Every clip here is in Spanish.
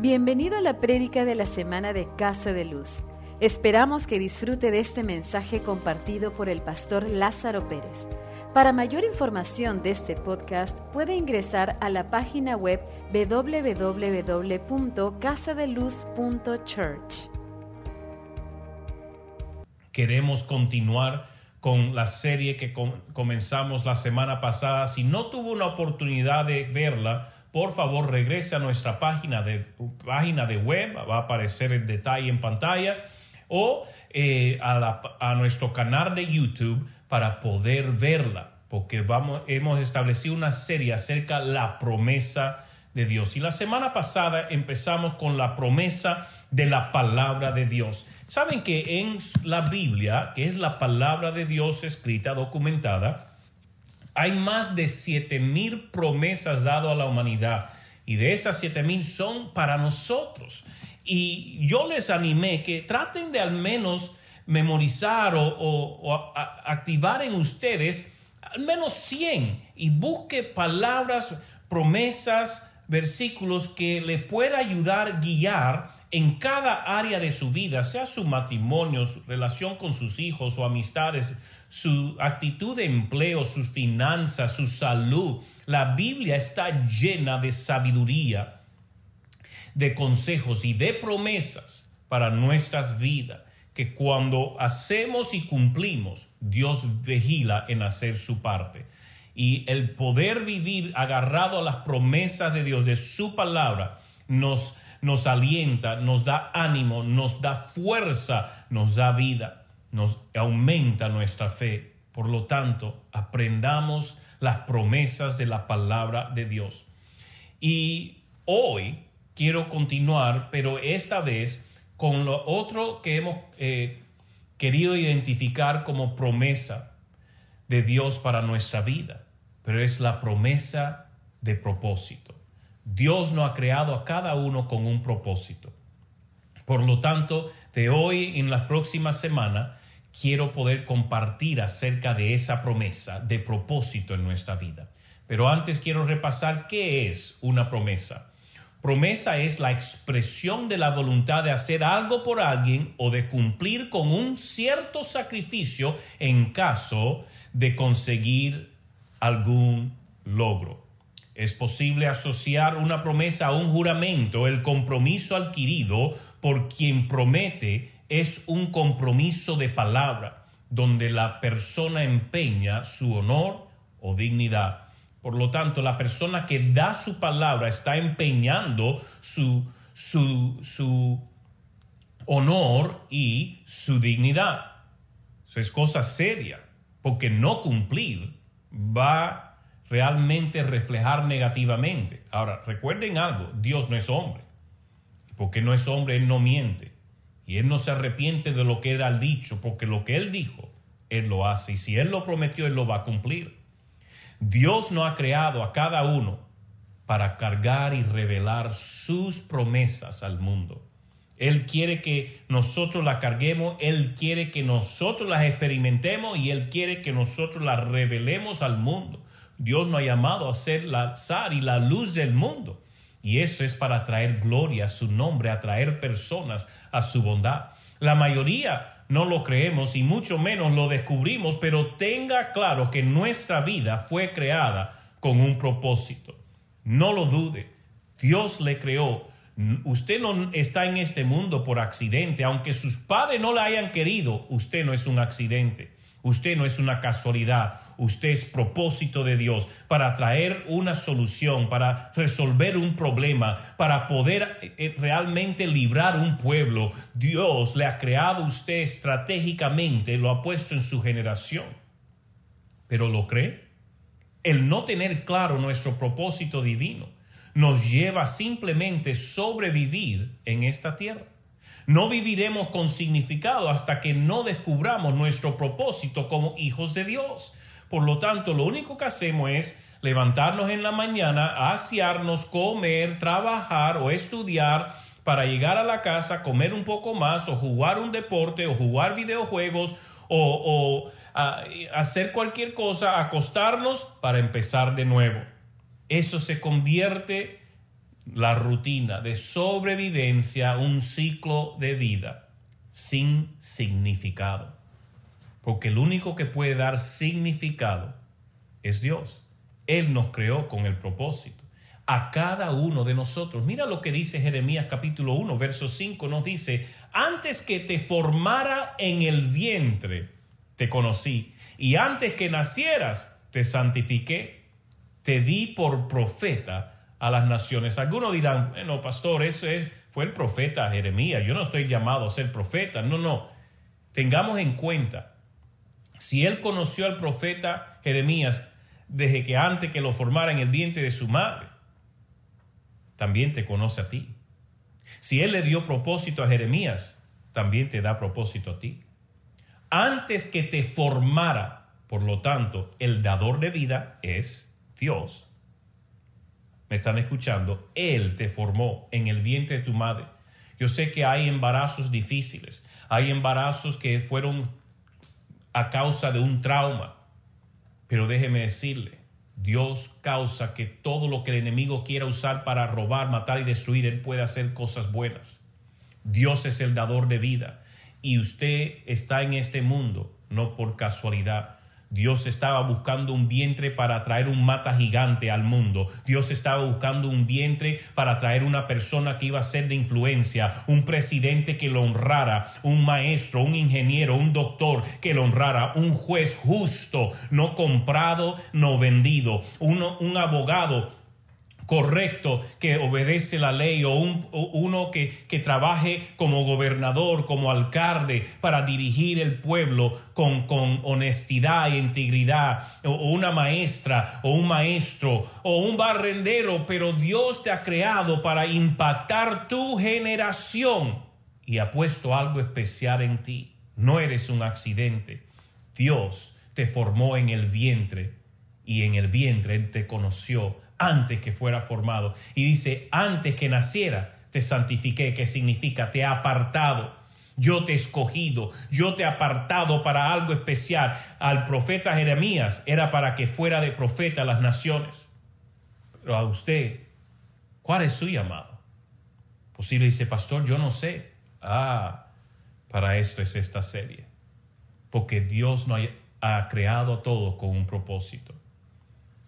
Bienvenido a la prédica de la semana de Casa de Luz. Esperamos que disfrute de este mensaje compartido por el pastor Lázaro Pérez. Para mayor información de este podcast puede ingresar a la página web www.casadeluz.church. Queremos continuar con la serie que comenzamos la semana pasada. Si no tuvo una oportunidad de verla, por favor regrese a nuestra página de, página de web, va a aparecer el detalle en pantalla, o eh, a, nuestro canal de YouTube para poder verla, porque vamos, hemos establecido una serie acerca de la promesa de Dios. Y la semana pasada empezamos con la promesa de la palabra de Dios. Saben que en la Biblia, que es la palabra de Dios escrita, documentada, hay más de siete mil promesas dadas a la humanidad y de esas siete mil son para nosotros. Y yo les animé que traten de al menos memorizar o, activar en ustedes al menos 100 y busque palabras, promesas, versículos que le pueda ayudar, guiar en cada área de su vida, sea su matrimonio, su relación con sus hijos o amistades, su actitud de empleo, sus finanzas, su salud. La Biblia está llena de sabiduría, de consejos y de promesas para nuestras vidas, que cuando hacemos y cumplimos, Dios vigila en hacer su parte. Y el poder vivir agarrado a las promesas de Dios, de su palabra, nos, nos alienta, nos da ánimo, nos da fuerza, nos da vida nos aumenta nuestra fe. Por lo tanto, aprendamos las promesas de la palabra de Dios. Y hoy quiero continuar, pero esta vez con lo otro que hemos eh, querido identificar como promesa de Dios para nuestra vida, pero es la promesa de propósito. Dios nos ha creado a cada uno con un propósito. Por lo tanto, de hoy en la próxima semana quiero poder compartir acerca de esa promesa de propósito en nuestra vida. Pero antes quiero repasar qué es una promesa. Promesa es la expresión de la voluntad de hacer algo por alguien o de cumplir con un cierto sacrificio en caso de conseguir algún logro. Es posible asociar una promesa a un juramento, el compromiso adquirido por quien promete es un compromiso de palabra donde la persona empeña su honor o dignidad. Por lo tanto, la persona que da su palabra está empeñando su, su, su honor y su dignidad. Eso es cosa seria, porque no cumplir va realmente reflejar negativamente. Ahora, recuerden algo, Dios no es hombre. Porque no es hombre, Él no miente. Y él no se arrepiente de lo que él ha dicho, porque lo que él dijo, él lo hace. Y si él lo prometió, él lo va a cumplir. Dios no ha creado a cada uno para cargar y revelar sus promesas al mundo. Él quiere que nosotros las carguemos, Él quiere que nosotros las experimentemos y Él quiere que nosotros las revelemos al mundo. Dios nos ha llamado a ser la sal y la luz del mundo. Y eso es para traer gloria a su nombre, atraer personas a su bondad. La mayoría no lo creemos y mucho menos lo descubrimos, pero tenga claro que nuestra vida fue creada con un propósito. No lo dude. Dios le creó. Usted no está en este mundo por accidente. Aunque sus padres no la hayan querido, usted no es un accidente. Usted no es una casualidad, usted es propósito de Dios para traer una solución, para resolver un problema, para poder eh, eh, realmente librar un pueblo. Dios le ha creado a usted estratégicamente, lo ha puesto en su generación. ¿Pero lo cree? El no tener claro nuestro propósito divino nos lleva simplemente sobrevivir en esta tierra. No viviremos con significado hasta que no descubramos nuestro propósito como hijos de Dios. Por lo tanto, lo único que hacemos es levantarnos en la mañana, asearnos, comer, trabajar o estudiar para llegar a la casa, comer un poco más o jugar un deporte o jugar videojuegos o, hacer cualquier cosa, acostarnos para empezar de nuevo. Eso se convierte la rutina de sobrevivencia, un ciclo de vida sin significado. Porque el único que puede dar significado es Dios. Él nos creó con el propósito. A cada uno de nosotros. Mira lo que dice Jeremías capítulo 1, verso 5. Nos dice, antes que te formara en el vientre, te conocí. Y antes que nacieras, te santifiqué. Te di por profeta a las naciones. Algunos dirán, bueno, pastor, eso es, fue el profeta Jeremías. Yo no estoy llamado a ser profeta. No, no. Tengamos en cuenta, si él conoció al profeta Jeremías desde que antes que lo formara en el vientre de su madre, también te conoce a ti. Si él le dio propósito a Jeremías, también te da propósito a ti. Antes que te formara, por lo tanto, el dador de vida es Dios me están escuchando, Él te formó en el vientre de tu madre. Yo sé que hay embarazos difíciles, hay embarazos que fueron a causa de un trauma, pero déjeme decirle, Dios causa que todo lo que el enemigo quiera usar para robar, matar y destruir, Él puede hacer cosas buenas. Dios es el dador de vida y usted está en este mundo no por casualidad. Dios estaba buscando un vientre para traer un mata gigante al mundo. Dios estaba buscando un vientre para traer una persona que iba a ser de influencia, un presidente que lo honrara, un maestro, un ingeniero, un doctor que lo honrara, un juez justo, no comprado, no vendido, un abogado correcto que obedece la ley o, uno que, que, trabaje como gobernador, como alcalde para dirigir el pueblo con, con honestidad e integridad, o, una maestra o un maestro o un barrendero, pero Dios te ha creado para impactar tu generación y ha puesto algo especial en ti. No eres un accidente. Dios te formó en el vientre y en el vientre Él te conoció antes que fuera formado. Y dice, antes que naciera, te santifiqué, que significa te he apartado. Yo te he escogido, yo te he apartado para algo especial. Al profeta Jeremías era para que fuera de profeta a las naciones. Pero a usted, ¿cuál es su llamado? Posible dice, pastor, yo no sé. Ah, para esto es esta serie. Porque Dios no ha creado todo con un propósito.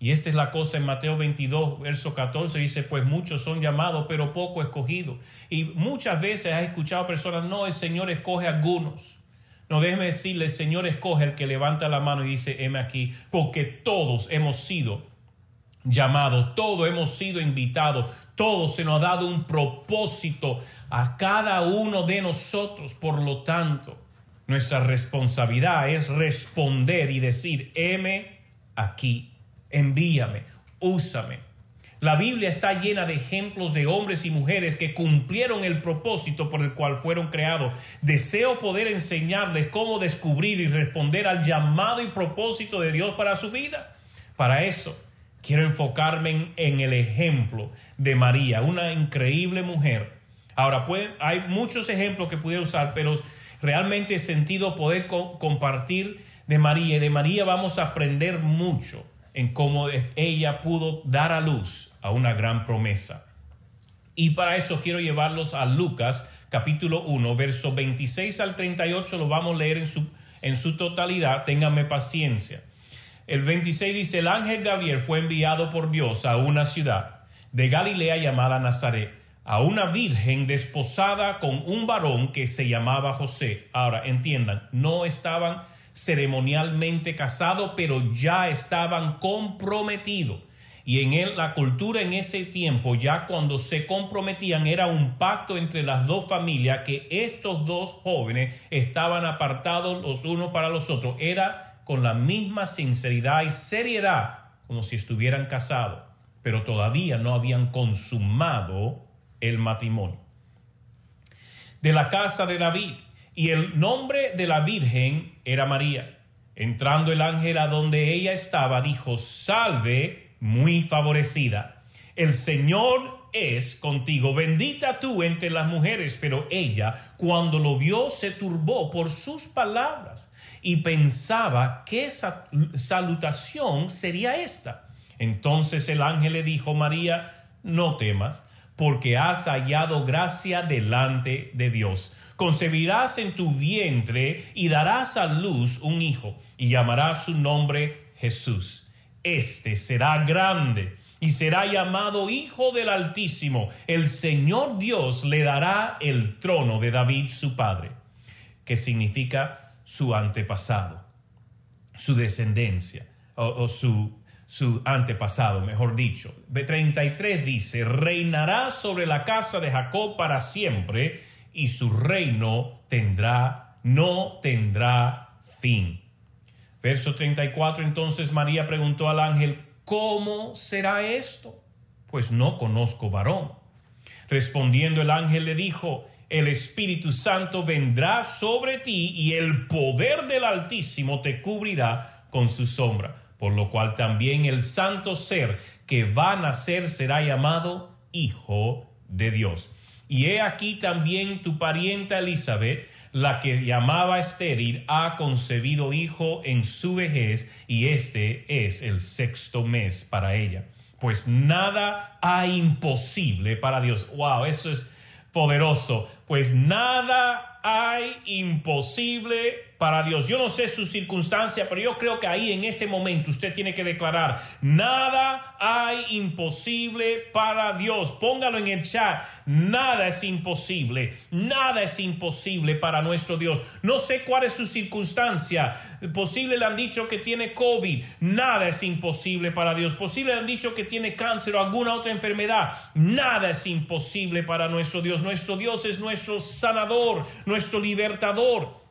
Y esta es la cosa en Mateo 22, verso 14, dice, pues muchos son llamados, pero poco escogidos. Y muchas veces has escuchado personas, no, el Señor escoge algunos. No, déjeme decirle, el Señor escoge el que levanta la mano y dice, heme aquí, porque todos hemos sido llamados, todos hemos sido invitados, todos se nos ha dado un propósito a cada uno de nosotros. Por lo tanto, nuestra responsabilidad es responder y decir, heme aquí envíame, úsame. La Biblia está llena de ejemplos de hombres y mujeres que cumplieron el propósito por el cual fueron creados. Deseo poder enseñarles cómo descubrir y responder al llamado y propósito de Dios para su vida. Para eso, quiero enfocarme en, el ejemplo de María, una increíble mujer. Ahora, hay muchos ejemplos que pudiera usar, pero realmente he sentido poder compartir de María. Y de María vamos a aprender mucho en cómo ella pudo dar a luz a una gran promesa. Y para eso quiero llevarlos a Lucas capítulo 1, verso 26 al 38, lo vamos a leer en su, en su totalidad, ténganme paciencia. El 26 dice, el ángel Gabriel fue enviado por Dios a una ciudad de Galilea llamada Nazaret, a una virgen desposada con un varón que se llamaba José. Ahora, entiendan, no estaban ceremonialmente casados, pero ya estaban comprometidos. Y en él, la cultura en ese tiempo, ya cuando se comprometían, era un pacto entre las dos familias que estos dos jóvenes estaban apartados los unos para los otros. Era con la misma sinceridad y seriedad como si estuvieran casados, pero todavía no habían consumado el matrimonio. De la casa de David, y el nombre de la Virgen era María. Entrando el ángel a donde ella estaba, dijo, salve, muy favorecida. El Señor es contigo, bendita tú entre las mujeres. Pero ella, cuando lo vio, se turbó por sus palabras y pensaba qué salutación sería esta. Entonces el ángel le dijo, María, no temas porque has hallado gracia delante de Dios. Concebirás en tu vientre y darás a luz un hijo, y llamarás su nombre Jesús. Este será grande y será llamado Hijo del Altísimo. El Señor Dios le dará el trono de David su padre, que significa su antepasado, su descendencia o, su, su antepasado, mejor dicho. B33 dice, reinará sobre la casa de Jacob para siempre y su reino tendrá, no tendrá fin. Verso 34, entonces María preguntó al ángel, ¿cómo será esto? Pues no conozco varón. Respondiendo el ángel le dijo, el Espíritu Santo vendrá sobre ti y el poder del Altísimo te cubrirá con su sombra, por lo cual también el santo ser que va a nacer será llamado Hijo de Dios. Y he aquí también tu parienta Elizabeth, la que llamaba estéril, ha concebido hijo en su vejez, y este es el sexto mes para ella. Pues nada hay imposible para Dios. Wow, eso es poderoso. Pues nada hay imposible para Dios. Yo no sé su circunstancia, pero yo creo que ahí en este momento usted tiene que declarar, nada hay imposible para Dios. Póngalo en el chat, nada es imposible, nada es imposible para nuestro Dios. No sé cuál es su circunstancia. Posible le han dicho que tiene COVID, nada es imposible para Dios. Posible le han dicho que tiene cáncer o alguna otra enfermedad, nada es imposible para nuestro Dios. Nuestro Dios es nuestro sanador, nuestro libertador.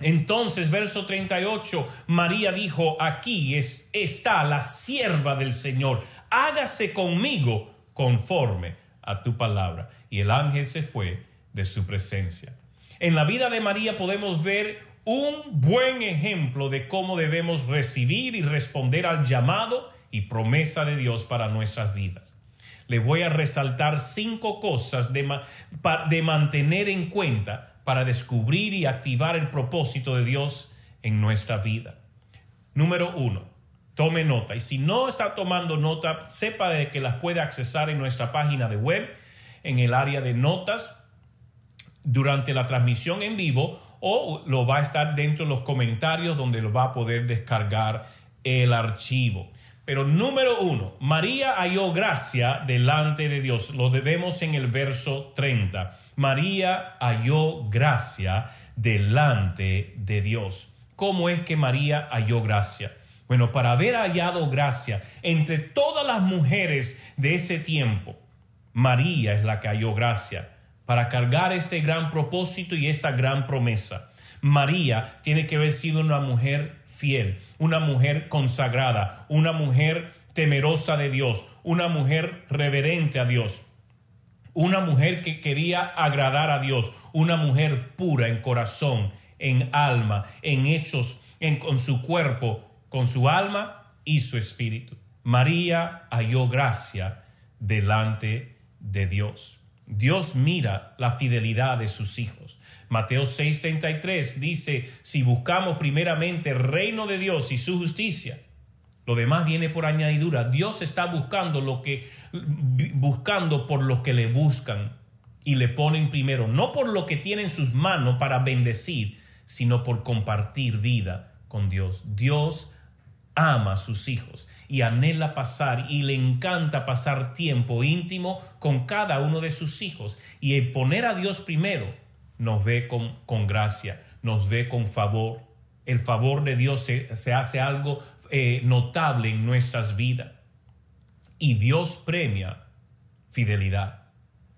Entonces, verso 38, María dijo, aquí es, está la sierva del Señor, hágase conmigo conforme a tu palabra. Y el ángel se fue de su presencia. En la vida de María podemos ver un buen ejemplo de cómo debemos recibir y responder al llamado y promesa de Dios para nuestras vidas. Le voy a resaltar cinco cosas de, de mantener en cuenta para descubrir y activar el propósito de Dios en nuestra vida. Número uno, tome nota. Y si no está tomando nota, sepa de que las puede accesar en nuestra página de web, en el área de notas, durante la transmisión en vivo o lo va a estar dentro de los comentarios donde lo va a poder descargar el archivo. Pero número uno, María halló gracia delante de Dios. Lo debemos en el verso 30. María halló gracia delante de Dios. ¿Cómo es que María halló gracia? Bueno, para haber hallado gracia entre todas las mujeres de ese tiempo, María es la que halló gracia para cargar este gran propósito y esta gran promesa. María tiene que haber sido una mujer fiel, una mujer consagrada, una mujer temerosa de Dios, una mujer reverente a Dios, una mujer que quería agradar a Dios, una mujer pura en corazón, en alma, en hechos, en, con su cuerpo, con su alma y su espíritu. María halló gracia delante de Dios. Dios mira la fidelidad de sus hijos. Mateo 6:33 dice, si buscamos primeramente el reino de Dios y su justicia, lo demás viene por añadidura. Dios está buscando lo que buscando por los que le buscan y le ponen primero, no por lo que tiene en sus manos para bendecir, sino por compartir vida con Dios. Dios ama a sus hijos y anhela pasar y le encanta pasar tiempo íntimo con cada uno de sus hijos y poner a Dios primero nos ve con, con gracia, nos ve con favor. El favor de Dios se, se hace algo eh, notable en nuestras vidas. Y Dios premia fidelidad.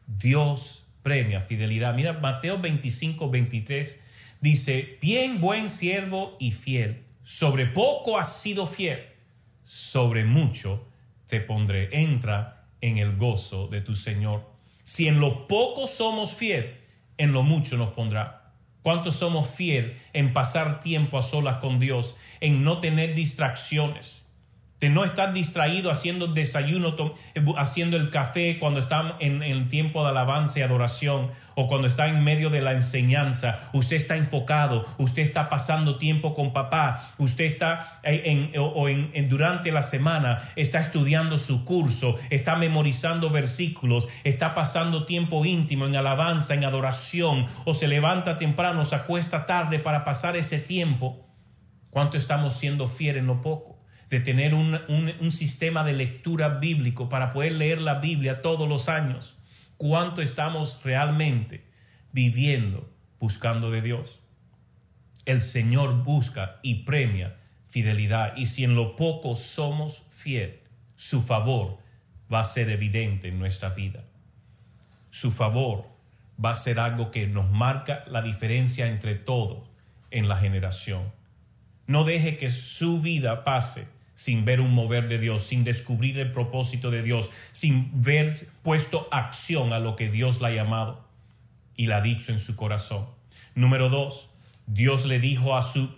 Dios premia fidelidad. Mira, Mateo 25, 23 dice, bien buen siervo y fiel, sobre poco has sido fiel, sobre mucho te pondré. Entra en el gozo de tu Señor. Si en lo poco somos fiel, en lo mucho nos pondrá. ¿Cuántos somos fieles en pasar tiempo a solas con Dios, en no tener distracciones? De no estar distraído haciendo desayuno, eh, haciendo el café cuando está en, el tiempo de alabanza y adoración o cuando está en medio de la enseñanza. Usted está enfocado, usted está pasando tiempo con papá, usted está eh, o en, durante la semana, está estudiando su curso, está memorizando versículos, está pasando tiempo íntimo en alabanza, en adoración o se levanta temprano, se acuesta tarde para pasar ese tiempo. ¿Cuánto estamos siendo fieles en lo poco? De tener un, sistema de lectura bíblico para poder leer la Biblia todos los años. ¿Cuánto estamos realmente viviendo buscando de Dios? El Señor busca y premia fidelidad y si en lo poco somos fiel, su favor va a ser evidente en nuestra vida. Su favor va a ser algo que nos marca la diferencia entre todos en la generación. No deje que su vida pase sin ver un mover de Dios, sin descubrir el propósito de Dios, sin ver puesto acción a lo que Dios la ha llamado y la ha dicho en su corazón. Número dos, Dios le dijo a su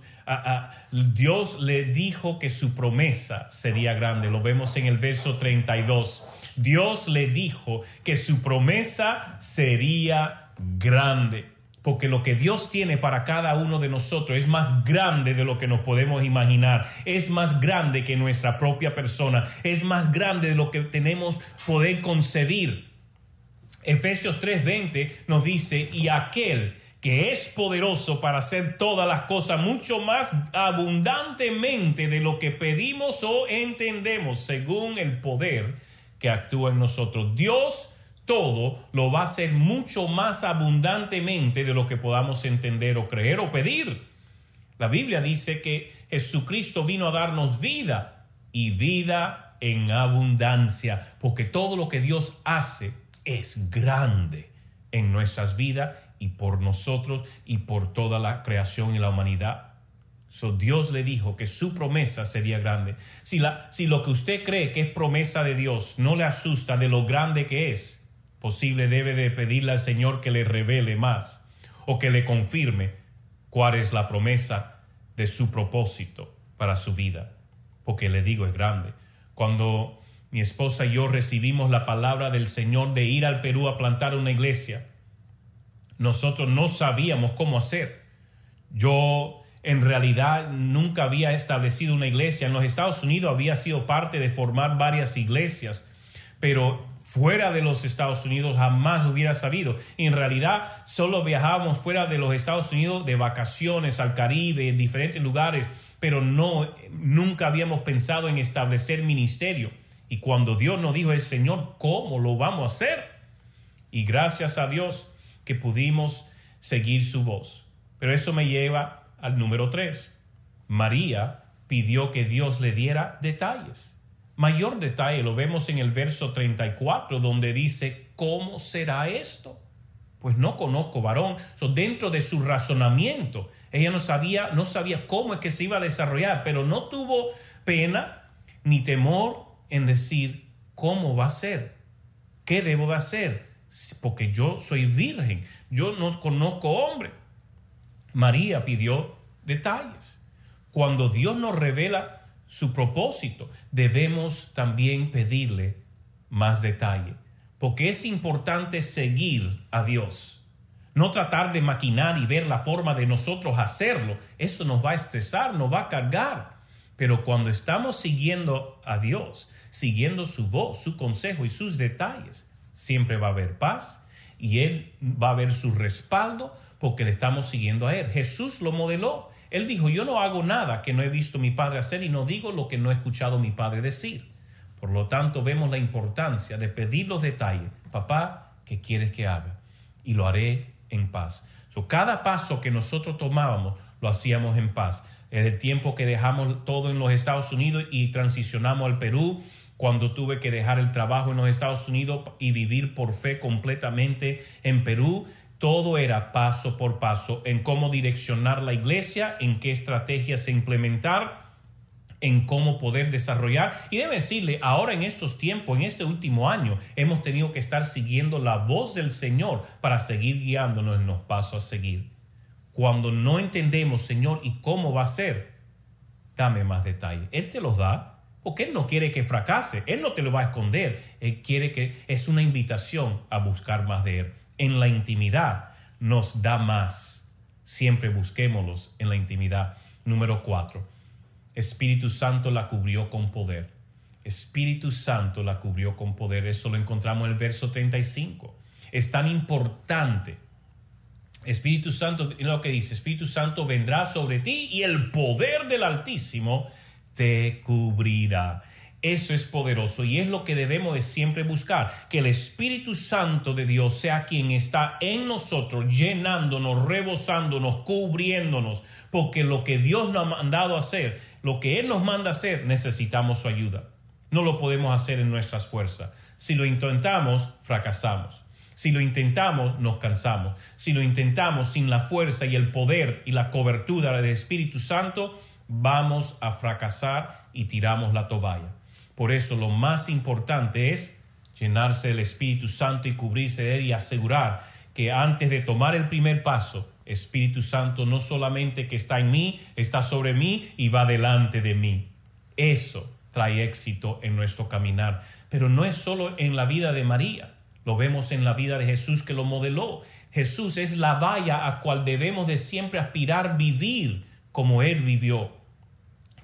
Dios le dijo que su promesa sería grande. Lo vemos en el verso 32. Dios le dijo que su promesa sería grande porque lo que Dios tiene para cada uno de nosotros es más grande de lo que nos podemos imaginar, es más grande que nuestra propia persona, es más grande de lo que tenemos poder concebir. Efesios 3:20 nos dice, y aquel que es poderoso para hacer todas las cosas mucho más abundantemente de lo que pedimos o entendemos, según el poder que actúa en nosotros. Dios todo lo va a hacer mucho más abundantemente de lo que podamos entender o creer o pedir. La Biblia dice que Jesucristo vino a darnos vida y vida en abundancia, porque todo lo que Dios hace es grande en nuestras vidas y por nosotros y por toda la creación y la humanidad. So, Dios le dijo que su promesa sería grande. Si, la, si lo que usted cree que es promesa de Dios no le asusta de lo grande que es, posible debe de pedirle al Señor que le revele más o que le confirme cuál es la promesa de su propósito para su vida. Porque le digo, es grande. Cuando mi esposa y yo recibimos la palabra del Señor de ir al Perú a plantar una iglesia, nosotros no sabíamos cómo hacer. Yo en realidad nunca había establecido una iglesia. En los Estados Unidos había sido parte de formar varias iglesias, pero fuera de los Estados Unidos jamás hubiera sabido. En realidad solo viajábamos fuera de los Estados Unidos de vacaciones al Caribe, en diferentes lugares, pero no, nunca habíamos pensado en establecer ministerio. Y cuando Dios nos dijo el Señor, ¿cómo lo vamos a hacer? Y gracias a Dios que pudimos seguir su voz. Pero eso me lleva al número tres. María pidió que Dios le diera detalles. Mayor detalle lo vemos en el verso 34 donde dice, ¿cómo será esto? Pues no conozco varón. dentro de su razonamiento, ella no sabía, no sabía cómo es que se iba a desarrollar, pero no tuvo pena ni temor en decir cómo va a ser, qué debo de hacer, porque yo soy virgen, yo no conozco hombre. María pidió detalles. Cuando Dios nos revela su propósito, debemos también pedirle más detalle, porque es importante seguir a Dios. No tratar de maquinar y ver la forma de nosotros hacerlo, eso nos va a estresar, nos va a cargar. Pero cuando estamos siguiendo a Dios, siguiendo su voz, su consejo y sus detalles, siempre va a haber paz y Él va a ver su respaldo porque le estamos siguiendo a Él. Jesús lo modeló. Él dijo, yo no hago nada que no he visto mi padre hacer y no digo lo que no he escuchado mi padre decir. Por lo tanto, vemos la importancia de pedir los detalles. Papá, ¿qué quieres que haga? Y lo haré en paz. cada paso que nosotros tomábamos, lo hacíamos en paz. En el tiempo que dejamos todo en los Estados Unidos y transicionamos al Perú, cuando tuve que dejar el trabajo en los Estados Unidos y vivir por fe completamente en Perú, todo era paso por paso en cómo direccionar la iglesia, en qué estrategias implementar, en cómo poder desarrollar. Y debe decirle, ahora en estos tiempos, en este último año, hemos tenido que estar siguiendo la voz del Señor para seguir guiándonos en los pasos a seguir. Cuando no entendemos, Señor, y cómo va a ser, dame más detalles. Él te los da, Porque Él no quiere que fracase, Él no te lo va a esconder, Él quiere que es una invitación a buscar más de Él. En la intimidad nos da más. Siempre busquémoslos en la intimidad. Número cuatro, Espíritu Santo la cubrió con poder. Espíritu Santo la cubrió con poder. Eso lo encontramos en el verso 35. Es tan importante. Espíritu Santo, lo que dice, Espíritu Santo vendrá sobre ti y el poder del Altísimo te cubrirá. Eso es poderoso y es lo que debemos de siempre buscar, que el Espíritu Santo de Dios sea quien está en nosotros, llenándonos, rebosándonos, cubriéndonos, porque lo que Dios nos ha mandado hacer, lo que Él nos manda hacer, necesitamos su ayuda. No lo podemos hacer en nuestras fuerzas. Si lo intentamos, fracasamos. Si lo intentamos, nos cansamos. Si lo intentamos sin la fuerza y el poder y la cobertura del Espíritu Santo, vamos a fracasar y tiramos la toalla. Por eso lo más importante es llenarse del Espíritu Santo y cubrirse de él y asegurar que antes de tomar el primer paso, Espíritu Santo no solamente que está en mí, está sobre mí y va delante de mí. Eso trae éxito en nuestro caminar. Pero no es solo en la vida de María, lo vemos en la vida de Jesús que lo modeló. Jesús es la valla a cual debemos de siempre aspirar vivir como Él vivió.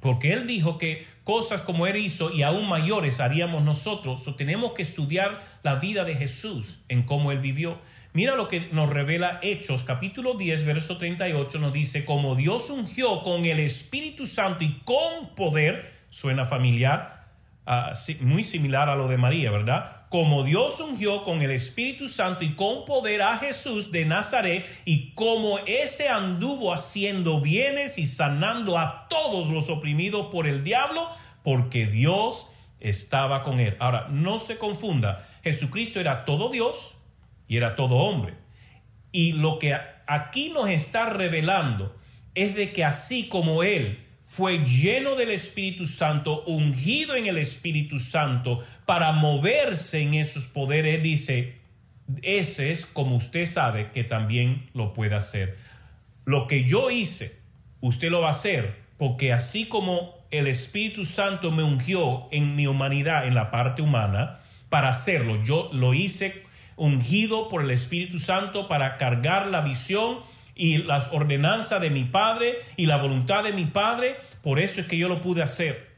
Porque Él dijo que cosas como Él hizo y aún mayores haríamos nosotros. O tenemos que estudiar la vida de Jesús en cómo Él vivió. Mira lo que nos revela Hechos, capítulo 10, verso 38, nos dice, como Dios ungió con el Espíritu Santo y con poder, suena familiar, ah, muy similar a lo de María, ¿verdad? Como Dios ungió con el Espíritu Santo y con poder a Jesús de Nazaret y como éste anduvo haciendo bienes y sanando a todos los oprimidos por el diablo, porque Dios estaba con él. Ahora, no se confunda, Jesucristo era todo Dios y era todo hombre. Y lo que aquí nos está revelando es de que así como él fue lleno del Espíritu Santo, ungido en el Espíritu Santo para moverse en esos poderes, dice, ese es como usted sabe que también lo puede hacer. Lo que yo hice, usted lo va a hacer, porque así como el Espíritu Santo me ungió en mi humanidad, en la parte humana, para hacerlo, yo lo hice ungido por el Espíritu Santo para cargar la visión y las ordenanzas de mi Padre y la voluntad de mi Padre, por eso es que yo lo pude hacer.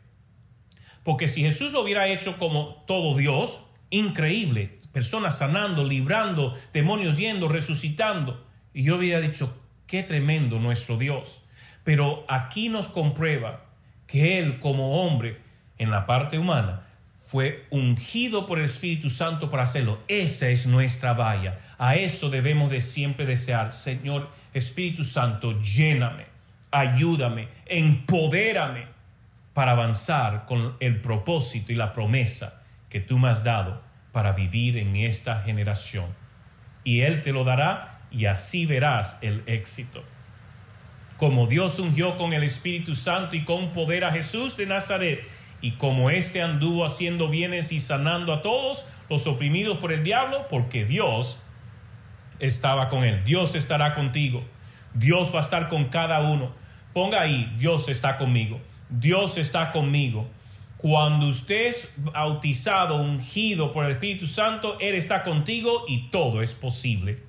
Porque si Jesús lo hubiera hecho como todo Dios, increíble, personas sanando, librando, demonios yendo, resucitando, y yo hubiera dicho, qué tremendo nuestro Dios. Pero aquí nos comprueba que Él como hombre, en la parte humana, fue ungido por el Espíritu Santo para hacerlo. Esa es nuestra valla. A eso debemos de siempre desear. Señor Espíritu Santo, lléname, ayúdame, empodérame para avanzar con el propósito y la promesa que tú me has dado para vivir en esta generación. Y Él te lo dará y así verás el éxito. Como Dios ungió con el Espíritu Santo y con poder a Jesús de Nazaret, y como éste anduvo haciendo bienes y sanando a todos los oprimidos por el diablo, porque Dios estaba con él. Dios estará contigo. Dios va a estar con cada uno. Ponga ahí, Dios está conmigo. Dios está conmigo. Cuando usted es bautizado, ungido por el Espíritu Santo, Él está contigo y todo es posible.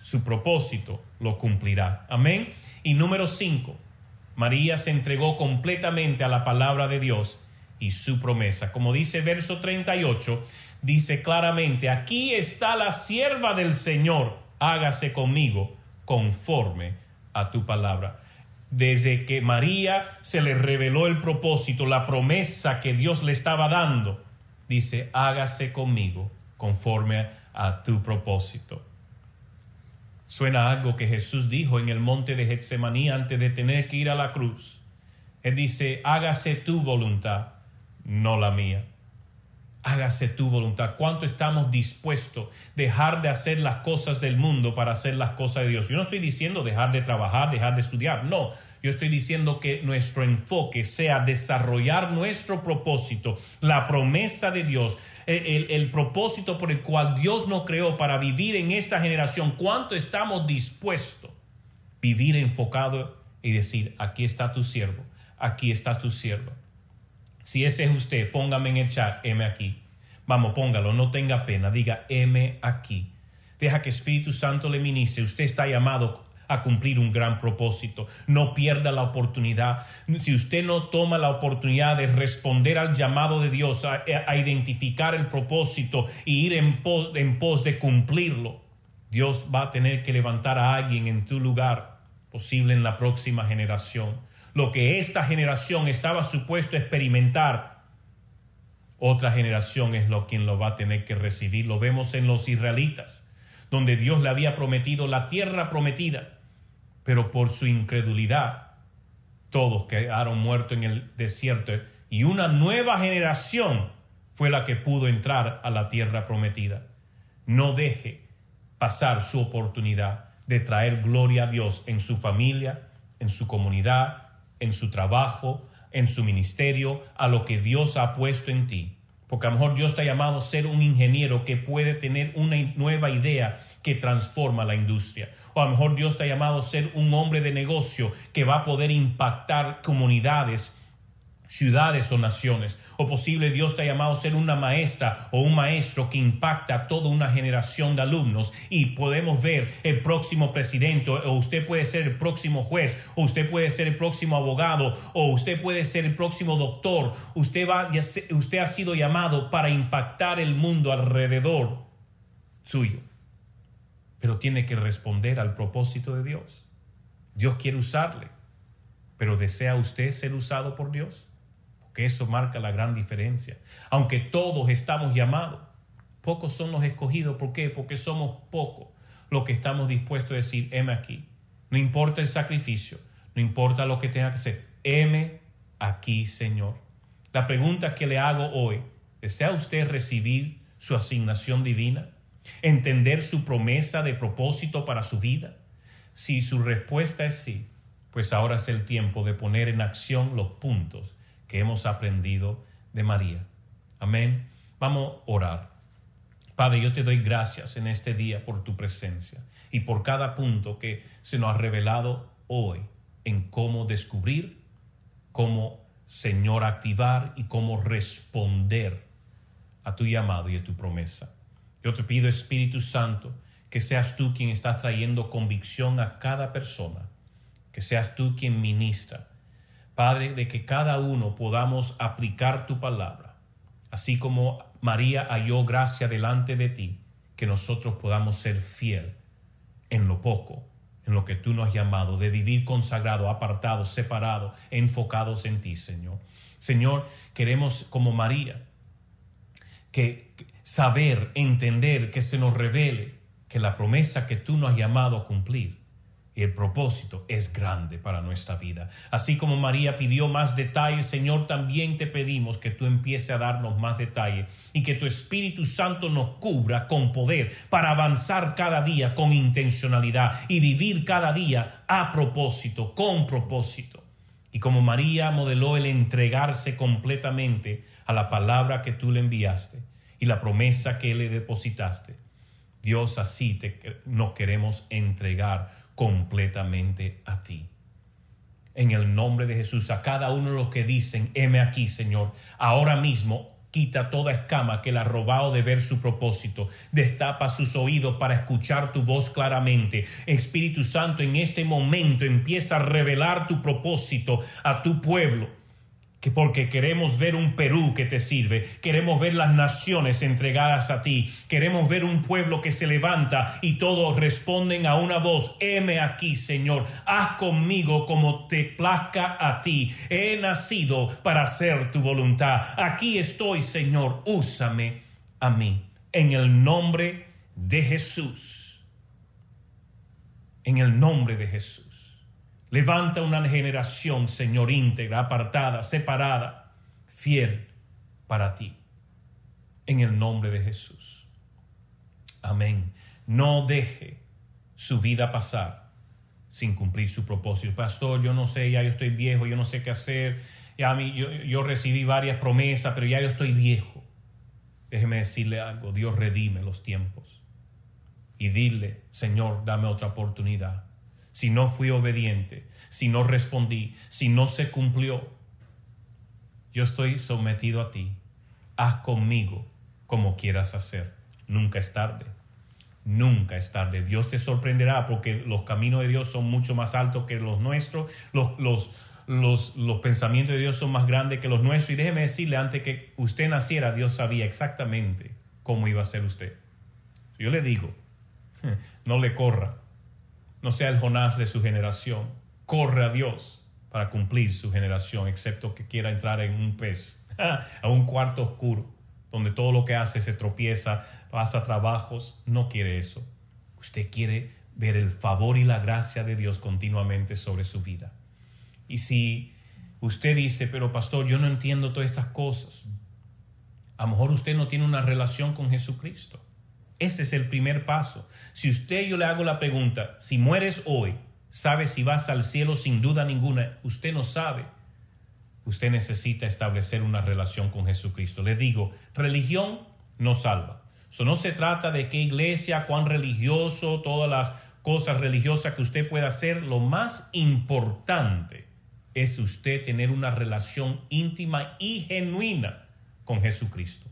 Su propósito lo cumplirá. Amén. Y número cinco, María se entregó completamente a la palabra de Dios y su promesa. Como dice verso 38, dice claramente, aquí está la sierva del Señor, hágase conmigo conforme a tu palabra. Desde que María se le reveló el propósito, la promesa que Dios le estaba dando, dice, hágase conmigo conforme a tu propósito. Suena algo que Jesús dijo en el monte de Getsemaní antes de tener que ir a la cruz. Él dice, hágase tu voluntad no la mía. Hágase tu voluntad. ¿Cuánto estamos dispuestos a dejar de hacer las cosas del mundo para hacer las cosas de Dios? Yo no estoy diciendo dejar de trabajar, dejar de estudiar. No, yo estoy diciendo que nuestro enfoque sea desarrollar nuestro propósito, la promesa de Dios, el, propósito por el cual Dios nos creó para vivir en esta generación. ¿Cuánto estamos dispuestos a vivir enfocado y decir, aquí está tu siervo, aquí está tu siervo? Si ese es usted, póngame en el chat, M aquí. Vamos, póngalo, no tenga pena, diga M aquí. Deja que Espíritu Santo le ministre. Usted está llamado a cumplir un gran propósito. No pierda la oportunidad. Si usted no toma la oportunidad de responder al llamado de Dios, a, identificar el propósito y ir en pos, en pos de cumplirlo, Dios va a tener que levantar a alguien en tu lugar, posible en la próxima generación. Lo que esta generación estaba supuesto a experimentar, otra generación es lo quien lo va a tener que recibir. Lo vemos en los israelitas, donde Dios le había prometido la tierra prometida pero por su incredulidad todos quedaron muertos en el desierto y una nueva generación fue la que pudo entrar a la tierra prometida. No deje pasar su oportunidad de traer gloria a Dios en su familia, en su comunidad, en su trabajo, en su ministerio, a lo que Dios ha puesto en ti. Porque a lo mejor Dios te ha llamado a ser un ingeniero que puede tener una nueva idea que transforma la industria. O a lo mejor Dios te ha llamado a ser un hombre de negocio que va a poder impactar comunidades ciudades o naciones. O posible Dios te ha llamado a ser una maestra o un maestro que impacta a toda una generación de alumnos y podemos ver el próximo presidente o usted puede ser el próximo juez o usted puede ser el próximo abogado o usted puede ser el próximo doctor. Usted, va, usted ha sido llamado para impactar el mundo alrededor suyo. Pero tiene que responder al propósito de Dios. Dios quiere usarle. Pero ¿desea usted ser usado por Dios? Eso marca la gran diferencia. Aunque todos estamos llamados, pocos son los escogidos. ¿Por qué? Porque somos pocos los que estamos dispuestos a decir, heme aquí. No importa el sacrificio, no importa lo que tenga que hacer, heme aquí, Señor. La pregunta que le hago hoy, ¿desea usted recibir su asignación divina? ¿Entender su promesa de propósito para su vida? Si su respuesta es sí, pues ahora es el tiempo de poner en acción los puntos que hemos aprendido de María. Amén. Vamos a orar. Padre, yo te doy gracias en este día por tu presencia y por cada punto que se nos ha revelado hoy en cómo descubrir, cómo, Señor, activar y cómo responder a tu llamado y a tu promesa. Yo te pido, Espíritu Santo, que seas tú quien estás trayendo convicción a cada persona, que seas tú quien ministra, Padre, de que cada uno podamos aplicar tu palabra, así como María halló gracia delante de ti, que nosotros podamos ser fiel en lo poco, en lo que tú nos has llamado, de vivir consagrado, apartado, separado, enfocados en ti, Señor. Señor, queremos como María, que saber, entender, que se nos revele que la promesa que tú nos has llamado a cumplir y el propósito es grande para nuestra vida. Así como María pidió más detalles, Señor, también te pedimos que tú empieces a darnos más detalles y que tu Espíritu Santo nos cubra con poder para avanzar cada día con intencionalidad y vivir cada día a propósito, con propósito. Y como María modeló el entregarse completamente a la palabra que tú le enviaste y la promesa que le depositaste, Dios así te, nos queremos entregar completamente a ti. En el nombre de Jesús, a cada uno de los que dicen, heme aquí, Señor, ahora mismo quita toda escama que le ha robado de ver su propósito. Destapa sus oídos para escuchar tu voz claramente. Espíritu Santo, en este momento empieza a revelar tu propósito a tu pueblo que porque queremos ver un Perú que te sirve, queremos ver las naciones entregadas a ti, queremos ver un pueblo que se levanta y todos responden a una voz, heme aquí Señor, haz conmigo como te plazca a ti, he nacido para hacer tu voluntad, aquí estoy Señor, úsame a mí, en el nombre de Jesús, en el nombre de Jesús. Levanta una generación, Señor, íntegra, apartada, separada, fiel para ti. En el nombre de Jesús. Amén. No deje su vida pasar sin cumplir su propósito. Pastor, yo no sé, ya yo estoy viejo, yo no sé qué hacer. Ya mí, yo, yo recibí varias promesas, pero ya yo estoy viejo. Déjeme decirle algo, Dios redime los tiempos. Y dile, Señor, dame otra oportunidad si no fui obediente, si no respondí, si no se cumplió. yo estoy sometido a ti, haz conmigo como quieras hacer. Nunca es tarde. Nunca es tarde. Dios te sorprenderá porque los caminos de Dios son mucho más altos que los nuestros. Los, los, los, los, pensamientos de Dios son más grandes que los nuestros. Y déjeme decirle, antes que usted naciera, Dios sabía exactamente cómo iba a ser usted. Yo le digo, no le corra. No sea el Jonás de su generación. Corre a Dios para cumplir su generación, excepto que quiera entrar en un pez, a un cuarto oscuro donde todo lo que hace se tropieza, pasa trabajos, no quiere eso. Usted quiere ver el favor y la gracia de Dios continuamente sobre su vida. Y si usted dice, pero pastor, yo no entiendo todas estas cosas, a lo mejor usted no tiene una relación con Jesucristo. Ese es el primer paso. Si usted yo le hago la pregunta, si mueres hoy, ¿sabe si vas al cielo sin duda ninguna? Usted no sabe usted necesita establecer una relación con Jesucristo. Le digo, religión no salva. No se trata de qué iglesia, cuán religioso, todas las cosas religiosas que usted pueda hacer. Lo más importante es usted tener una relación íntima y genuina con Jesucristo.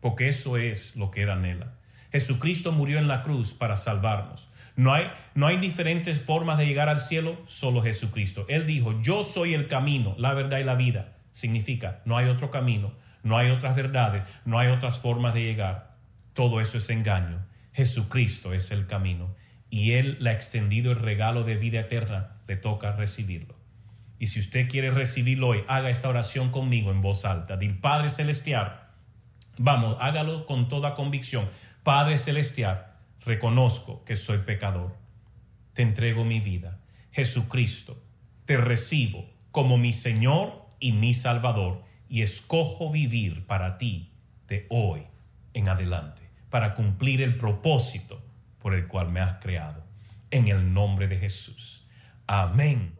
Porque eso es lo que era anhela. Jesucristo murió en la cruz para salvarnos. No hay, no hay diferentes formas de llegar al cielo, solo Jesucristo. Él dijo, yo soy el camino, la verdad y la vida. Significa, no hay otro camino, no hay otras verdades, no hay otras formas de llegar. Todo eso es engaño. Jesucristo es el camino y Él le ha extendido el regalo de vida eterna, le toca recibirlo. Y si usted quiere recibirlo hoy, haga esta oración conmigo en voz alta. Dil Padre Celestial, vamos, hágalo con toda convicción. Padre Celestial, reconozco que soy pecador. Te entrego mi vida. Jesucristo, te recibo como mi Señor y mi Salvador y escojo vivir para ti de hoy en adelante, para cumplir el propósito por el cual me has creado. En el nombre de Jesús. Amén.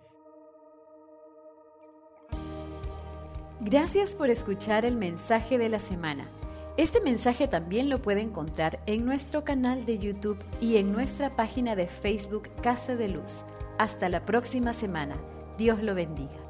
Gracias por escuchar el mensaje de la semana. Este mensaje también lo puede encontrar en nuestro canal de YouTube y en nuestra página de Facebook Casa de Luz. Hasta la próxima semana. Dios lo bendiga.